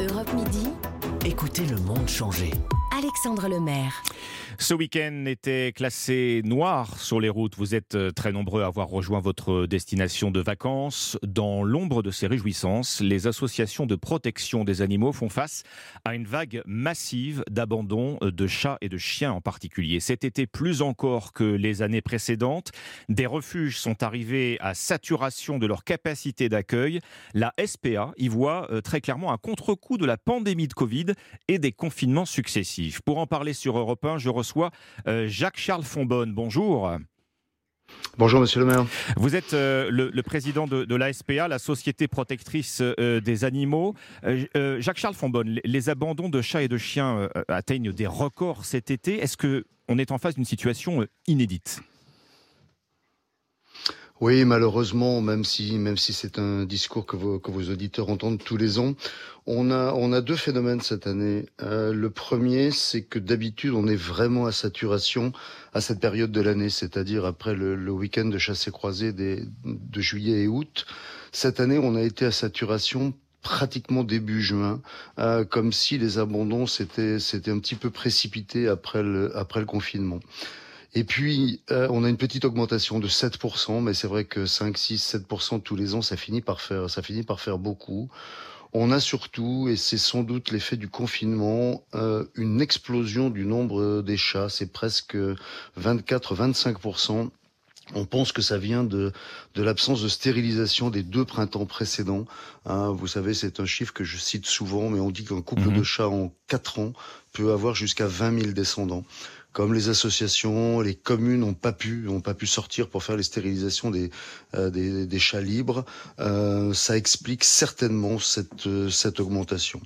Europe Midi. Écoutez le monde changer. Alexandre Lemaire. Ce week-end était classé noir sur les routes. Vous êtes euh, très nombreux à avoir rejoint votre destination de vacances. Dans l'ombre de ces réjouissances, les associations de protection des animaux font face à une vague massive d'abandon de chats et de chiens en particulier. Cet été, plus encore que les années précédentes, des refuges sont arrivés à saturation de leur capacité d'accueil. La SPA y voit euh, très clairement un contre-coup de la pandémie de Covid et des confinements successifs. Pour en parler sur Europe 1, je reçois euh, Jacques-Charles Fonbonne. Bonjour. Bonjour Monsieur le maire. Vous êtes euh, le, président de, de l'ASPA, la Société protectrice euh, des animaux. Jacques-Charles Fonbonne, les abandons de chats et de chiens atteignent des records cet été. Est-ce qu'on est en face d'une situation inédite? Oui, malheureusement, même si même si c'est un discours que vos, que vos auditeurs entendent tous les ans, on a on a deux phénomènes cette année. Euh, le premier, c'est que d'habitude on est vraiment à saturation à cette période de l'année, c'est-à-dire après le, le week-end de chasse croisée des, de juillet et août. Cette année, on a été à saturation pratiquement début juin, euh, comme si les abandons s'étaient un petit peu précipité après le après le confinement. Et puis, euh, on a une petite augmentation de 7%, mais c'est vrai que 5, 6, 7% tous les ans, ça finit par faire, ça finit par faire beaucoup. On a surtout, et c'est sans doute l'effet du confinement, euh, une explosion du nombre des chats. C'est presque 24-25%. On pense que ça vient de, de l'absence de stérilisation des deux printemps précédents. Hein, vous savez, c'est un chiffre que je cite souvent, mais on dit qu'un couple de mhm. chats en 4 ans peut avoir jusqu'à 20 000 descendants comme les associations, les communes n'ont pas pu, ont pas pu sortir pour faire les stérilisations des euh, des, chats libres, euh, ça explique certainement cette euh, cette augmentation.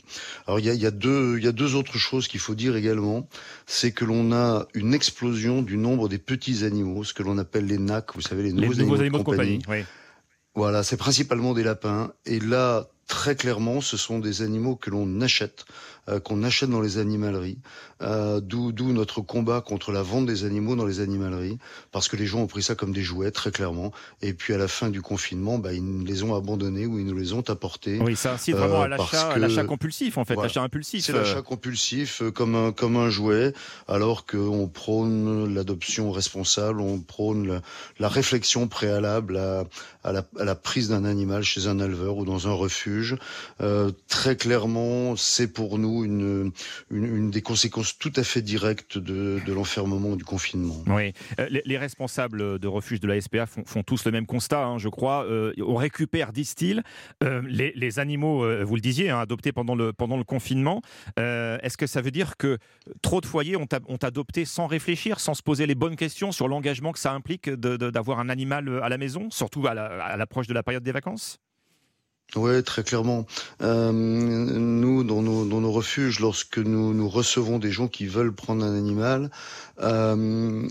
Alors il y a, y a deux il y a deux autres choses qu'il faut dire également, c'est que l'on a une explosion du nombre des petits animaux, ce que l'on appelle les NAC, vous savez les nouveaux, animaux, de compagnie. Voilà, c'est principalement des lapins. Et là, très clairement, ce sont des animaux que l'on achète, euh, qu'on achète dans les animaleries. Euh, D'où notre combat contre la vente des animaux dans les animaleries, parce que les gens ont pris ça comme des jouets, très clairement. Et puis à la fin du confinement, bah, ils nous les ont abandonnés ou ils nous les ont apportés. Oui, ça incite vraiment euh, à l'achat compulsif, en fait, l'achat impulsif. C'est l'achat compulsif comme un, comme un jouet, alors qu'on prône l'adoption responsable, on prône la, la réflexion préalable à, à, la, à la prise d'un animal chez un éleveur ou dans un refuge euh, très clairement, c'est pour nous une, des conséquences tout à fait directes de, l'enfermement du confinement. Oui, euh, les, responsables de refuge de la SPA font, tous le même constat, hein, je crois. Euh, on récupère, disent-ils, les, animaux, vous le disiez, hein, adoptés pendant le, confinement. Est-ce que ça veut dire que trop de foyers ont, adopté sans réfléchir, sans se poser les bonnes questions sur l'engagement que ça implique d'avoir un animal à la maison, surtout à l'approche de la période des vacances? Oui, très clairement. Euh, nous, dans nos, dans nos, refuges, lorsque nous, nous recevons des gens qui veulent prendre un animal, euh,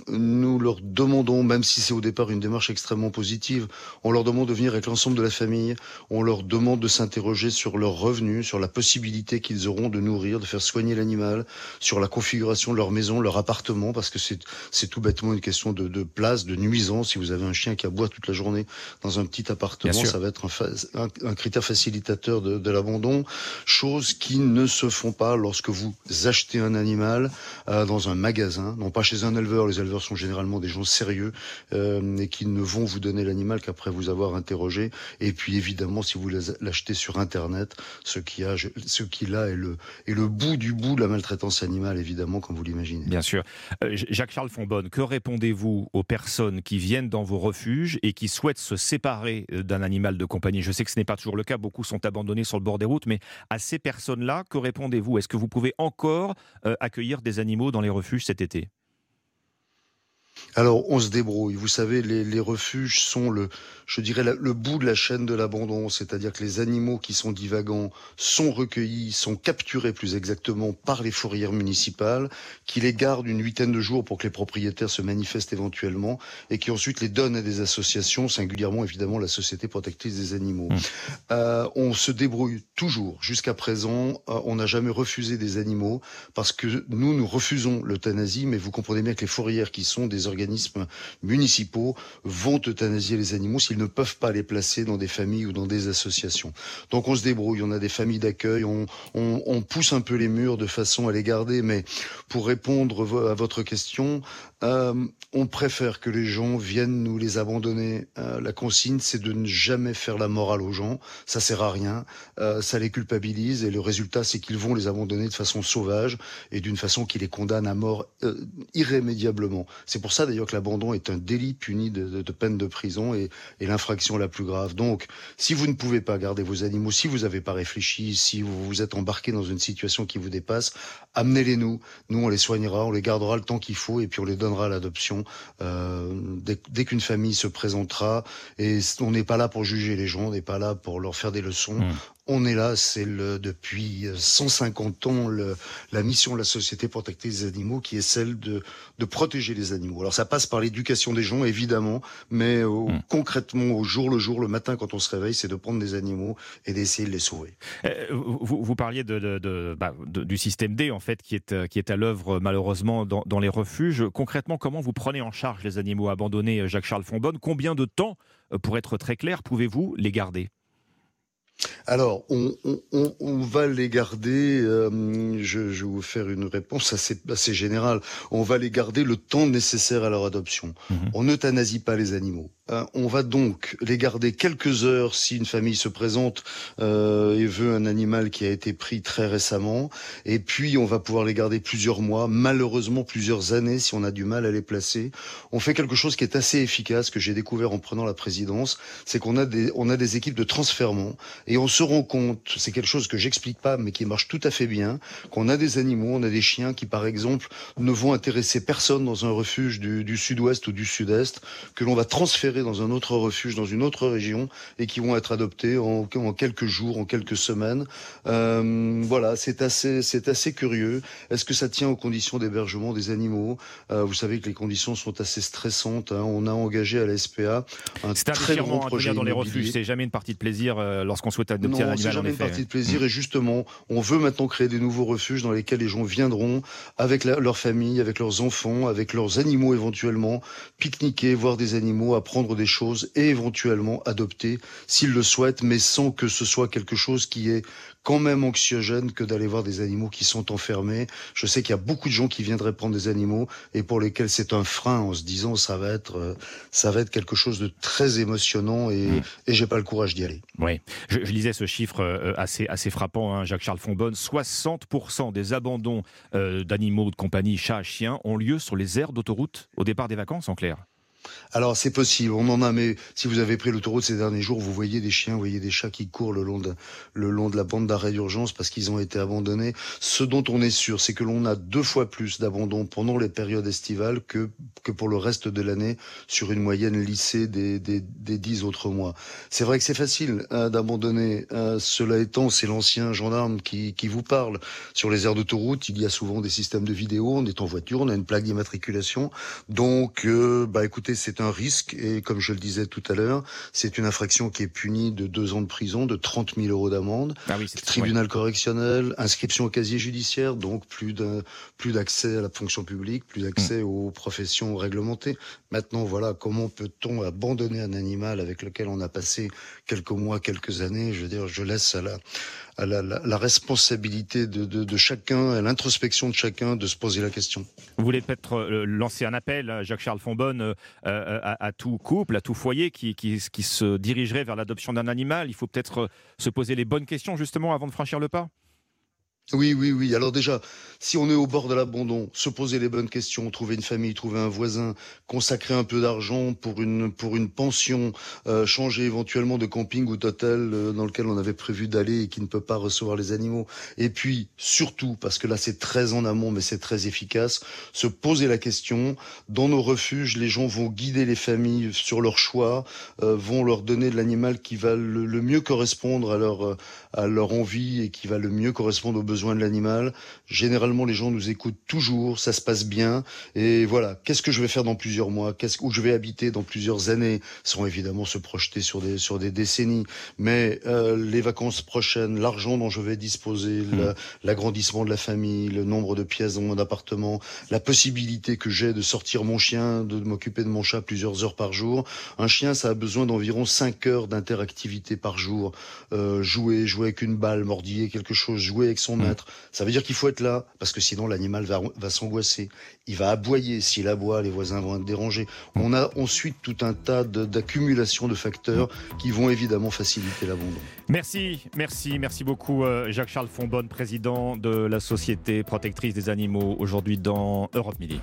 nous leur demandons, même si c'est au départ une démarche extrêmement positive, on leur demande de venir avec l'ensemble de la famille, on leur demande de s'interroger sur leurs revenus, sur la possibilité qu'ils auront de nourrir, de faire soigner l'animal, sur la configuration de leur maison, leur appartement, parce que c'est tout bêtement une question de, de, place, de nuisance. Si vous avez un chien qui aboie toute la journée dans un petit appartement, ça va être un, un, un critère facilitateur de, de l'abandon, choses qui ne se font pas lorsque vous achetez un animal euh, dans un magasin, non pas chez un éleveur. Les éleveurs sont généralement des gens sérieux euh, et qui ne vont vous donner l'animal qu'après vous avoir interrogé. Et puis évidemment, si vous l'achetez sur Internet, ce qui a, ce qui là est le est le bout du bout de la maltraitance animale, évidemment, comme vous l'imaginez. Bien sûr. Euh, Jacques-Charles Fonbonne, que répondez-vous aux personnes qui viennent dans vos refuges et qui souhaitent se séparer d'un animal de compagnie? Je sais que ce n'est pas toujours le cas, beaucoup sont abandonnés sur le bord des routes, mais à ces personnes-là, que répondez-vous? Est-ce que vous pouvez encore euh, accueillir des animaux dans les refuges cet été? Alors, on se débrouille. Vous savez, les, refuges sont le, je dirais, le bout de la chaîne de l'abandon. C'est-à-dire que les animaux qui sont divagants sont recueillis, sont capturés plus exactement par les fourrières municipales, qui les gardent une huitaine de jours pour que les propriétaires se manifestent éventuellement, et qui ensuite les donnent à des associations, singulièrement évidemment la Société protectrice des animaux. Mmh. Euh, on se débrouille toujours. Jusqu'à présent, euh, on n'a jamais refusé des animaux parce que nous, nous refusons l'euthanasie, mais vous comprenez bien que les fourrières qui sont des organismes organismes municipaux vont euthanasier les animaux s'ils ne peuvent pas les placer dans des familles ou dans des associations. Donc on se débrouille, on a des familles d'accueil, on, pousse un peu les murs de façon à les garder, mais pour répondre à votre question, euh, on préfère que les gens viennent nous les abandonner. Euh, la consigne, c'est de ne jamais faire la morale aux gens. Ça sert à rien. Euh, ça les culpabilise et le résultat, c'est qu'ils vont les abandonner de façon sauvage et d'une façon qui les condamne à mort irrémédiablement. C'est pour ça d'ailleurs que l'abandon est un délit puni de, peine de prison et, et l'infraction la plus grave. Donc, si vous ne pouvez pas garder vos animaux, si vous n'avez pas réfléchi, si vous vous êtes embarqué dans une situation qui vous dépasse, amenez-les nous. Nous, on les soignera, on les gardera le temps qu'il faut et puis on les donnera à l'adoption euh, dès, qu'une famille se présentera. Et on n'est pas là pour juger les gens, on n'est pas là pour leur faire des leçons. Mmh. On est là, c'est le, depuis 150 ans le, la mission de la Société protectrice des animaux qui est celle de, de protéger les animaux. Alors ça passe par l'éducation des gens, évidemment, mais mmh. concrètement, au jour le jour, le matin quand on se réveille, c'est de prendre des animaux et d'essayer de les sauver. Euh, vous, vous, parliez de, bah, du système D, en fait, qui est, qui est à l'œuvre malheureusement dans, dans les refuges. Concrètement, comment vous prenez en charge les animaux abandonnés, Jacques-Charles Fonbonne Combien de temps, euh, pour être très clair, pouvez-vous les garder? Alors, on, on, on, va les garder, euh, je, je, vais vous faire une réponse assez, assez générale, on va les garder le temps nécessaire à leur adoption. Mhm. On n'euthanasie pas les animaux. Euh, on va donc les garder quelques heures si une famille se présente euh, et veut un animal qui a été pris très récemment. Et puis, on va pouvoir les garder plusieurs mois, malheureusement plusieurs années si on a du mal à les placer. On fait quelque chose qui est assez efficace, que j'ai découvert en prenant la présidence, c'est qu'on a des, on a des équipes de transfèrement et on se rend compte, c'est quelque chose que j'explique pas, mais qui marche tout à fait bien, qu'on a des animaux, on a des chiens qui, par exemple, ne vont intéresser personne dans un refuge du, du sud-ouest ou du sud-est, que l'on va transférer dans un autre refuge, dans une autre région, et qui vont être adoptés en, en quelques jours, en quelques semaines. Euh, voilà, c'est assez, c'est assez curieux. Est-ce que ça tient aux conditions d'hébergement des animaux? Euh, Vous savez que les conditions sont assez stressantes. Hein. On a engagé à la SPA un très grand projet dans les refuges. C'est jamais une partie de plaisir euh, lorsqu'on souhaite adopter un animal. C'est jamais une partie de plaisir. Et justement, on veut maintenant créer des nouveaux refuges dans lesquels les gens viendront avec leur famille, avec leurs enfants, avec leurs animaux éventuellement, pique-niquer, voir des animaux, apprendre des choses et éventuellement adopter s'ils le souhaitent, mais sans que ce soit quelque chose qui est quand même anxiogène que d'aller voir des animaux qui sont enfermés. Je sais qu'il y a beaucoup de gens qui viendraient prendre des animaux et pour lesquels c'est un frein en se disant ça va être euh, ça va être quelque chose de très émotionnant et, mmh. et j'ai pas le courage d'y aller. Oui, je, lisais ce chiffre euh, assez assez frappant, hein, Jacques Charles Fonbonne. 60% des abandons euh, d'animaux de compagnie, chats, chiens, ont lieu sur les aires d'autoroute au départ des vacances, en clair. Alors c'est possible, on en a, mais si vous avez pris l'autoroute ces derniers jours, vous voyez des chiens, vous voyez des chats qui courent le long de, le long de la bande d'arrêt d'urgence parce qu'ils ont été abandonnés. Ce dont on est sûr, c'est que l'on a deux fois plus d'abandons pendant les périodes estivales que, que pour le reste de l'année sur une moyenne lissée des, des, des dix autres mois. C'est vrai que c'est facile hein, d'abandonner. Hein. cela étant, c'est l'ancien gendarme qui, qui vous parle. Sur les aires d'autoroute, il y a souvent des systèmes de vidéo, on est en voiture, on a une plaque d'immatriculation. Donc, euh, bah écoutez, c'est un risque et comme je le disais tout à l'heure, c'est une infraction qui est punie de deux ans de prison, de 30 000 euros d'amende, ah tribunal correctionnel, inscription au casier judiciaire, donc plus plus d'accès à la fonction publique, plus d'accès hmm. aux professions réglementées. Maintenant, voilà, comment peut-on abandonner un animal avec lequel on a passé quelques mois, quelques années? Je veux dire, je laisse à la à la, responsabilité de, chacun, à l'introspection de chacun de se poser la question. Vous voulez peut-être euh, lancer un appel, Jacques-Charles Fonbonne, euh, euh, à, à, tout couple, à tout foyer qui se dirigerait vers l'adoption d'un animal Il faut peut-être se poser les bonnes questions justement avant de franchir le pas oui, oui, oui. Alors déjà, si on est au bord de l'abandon, se poser les bonnes questions, trouver une famille, trouver un voisin, consacrer un peu d'argent pour une pour une pension, euh, changer éventuellement de camping ou d'hôtel euh, dans lequel on avait prévu d'aller et qui ne peut pas recevoir les animaux. Et puis surtout, parce que là c'est très en amont, mais c'est très efficace, se poser la question. Dans nos refuges, les gens vont guider les familles sur leur choix, euh, vont leur donner de l'animal qui va le, le, mieux correspondre à leur à leur envie et qui va le mieux correspondre aux besoins besoins de l'animal. Généralement, les gens nous écoutent toujours, ça se passe bien. Et voilà, qu'est-ce que je vais faire dans plusieurs mois? Qu'est-ce où je vais habiter dans plusieurs années? Sans évidemment se projeter sur des sur des décennies, mais euh, les vacances prochaines, l'argent dont je vais disposer, mmh. l'agrandissement de la famille, le nombre de pièces dans mon appartement, la possibilité que j'ai de sortir mon chien, de m'occuper de mon chat plusieurs heures par jour. Un chien, ça a besoin d'environ 5 heures d'interactivité par jour. Euh, jouer, jouer avec une balle, mordiller quelque chose, jouer avec son mmh. maître. Ça veut dire qu'il faut être là, parce que sinon l'animal va, va s'angoisser. Il va aboyer. S'il aboie, les voisins vont être dérangés. On a ensuite tout un tas d'accumulation de, facteurs qui vont évidemment faciliter l'abandon. Merci, merci, merci beaucoup euh, Jacques-Charles Fonbonne, président de la Société protectrice des animaux, aujourd'hui dans Europe Midi.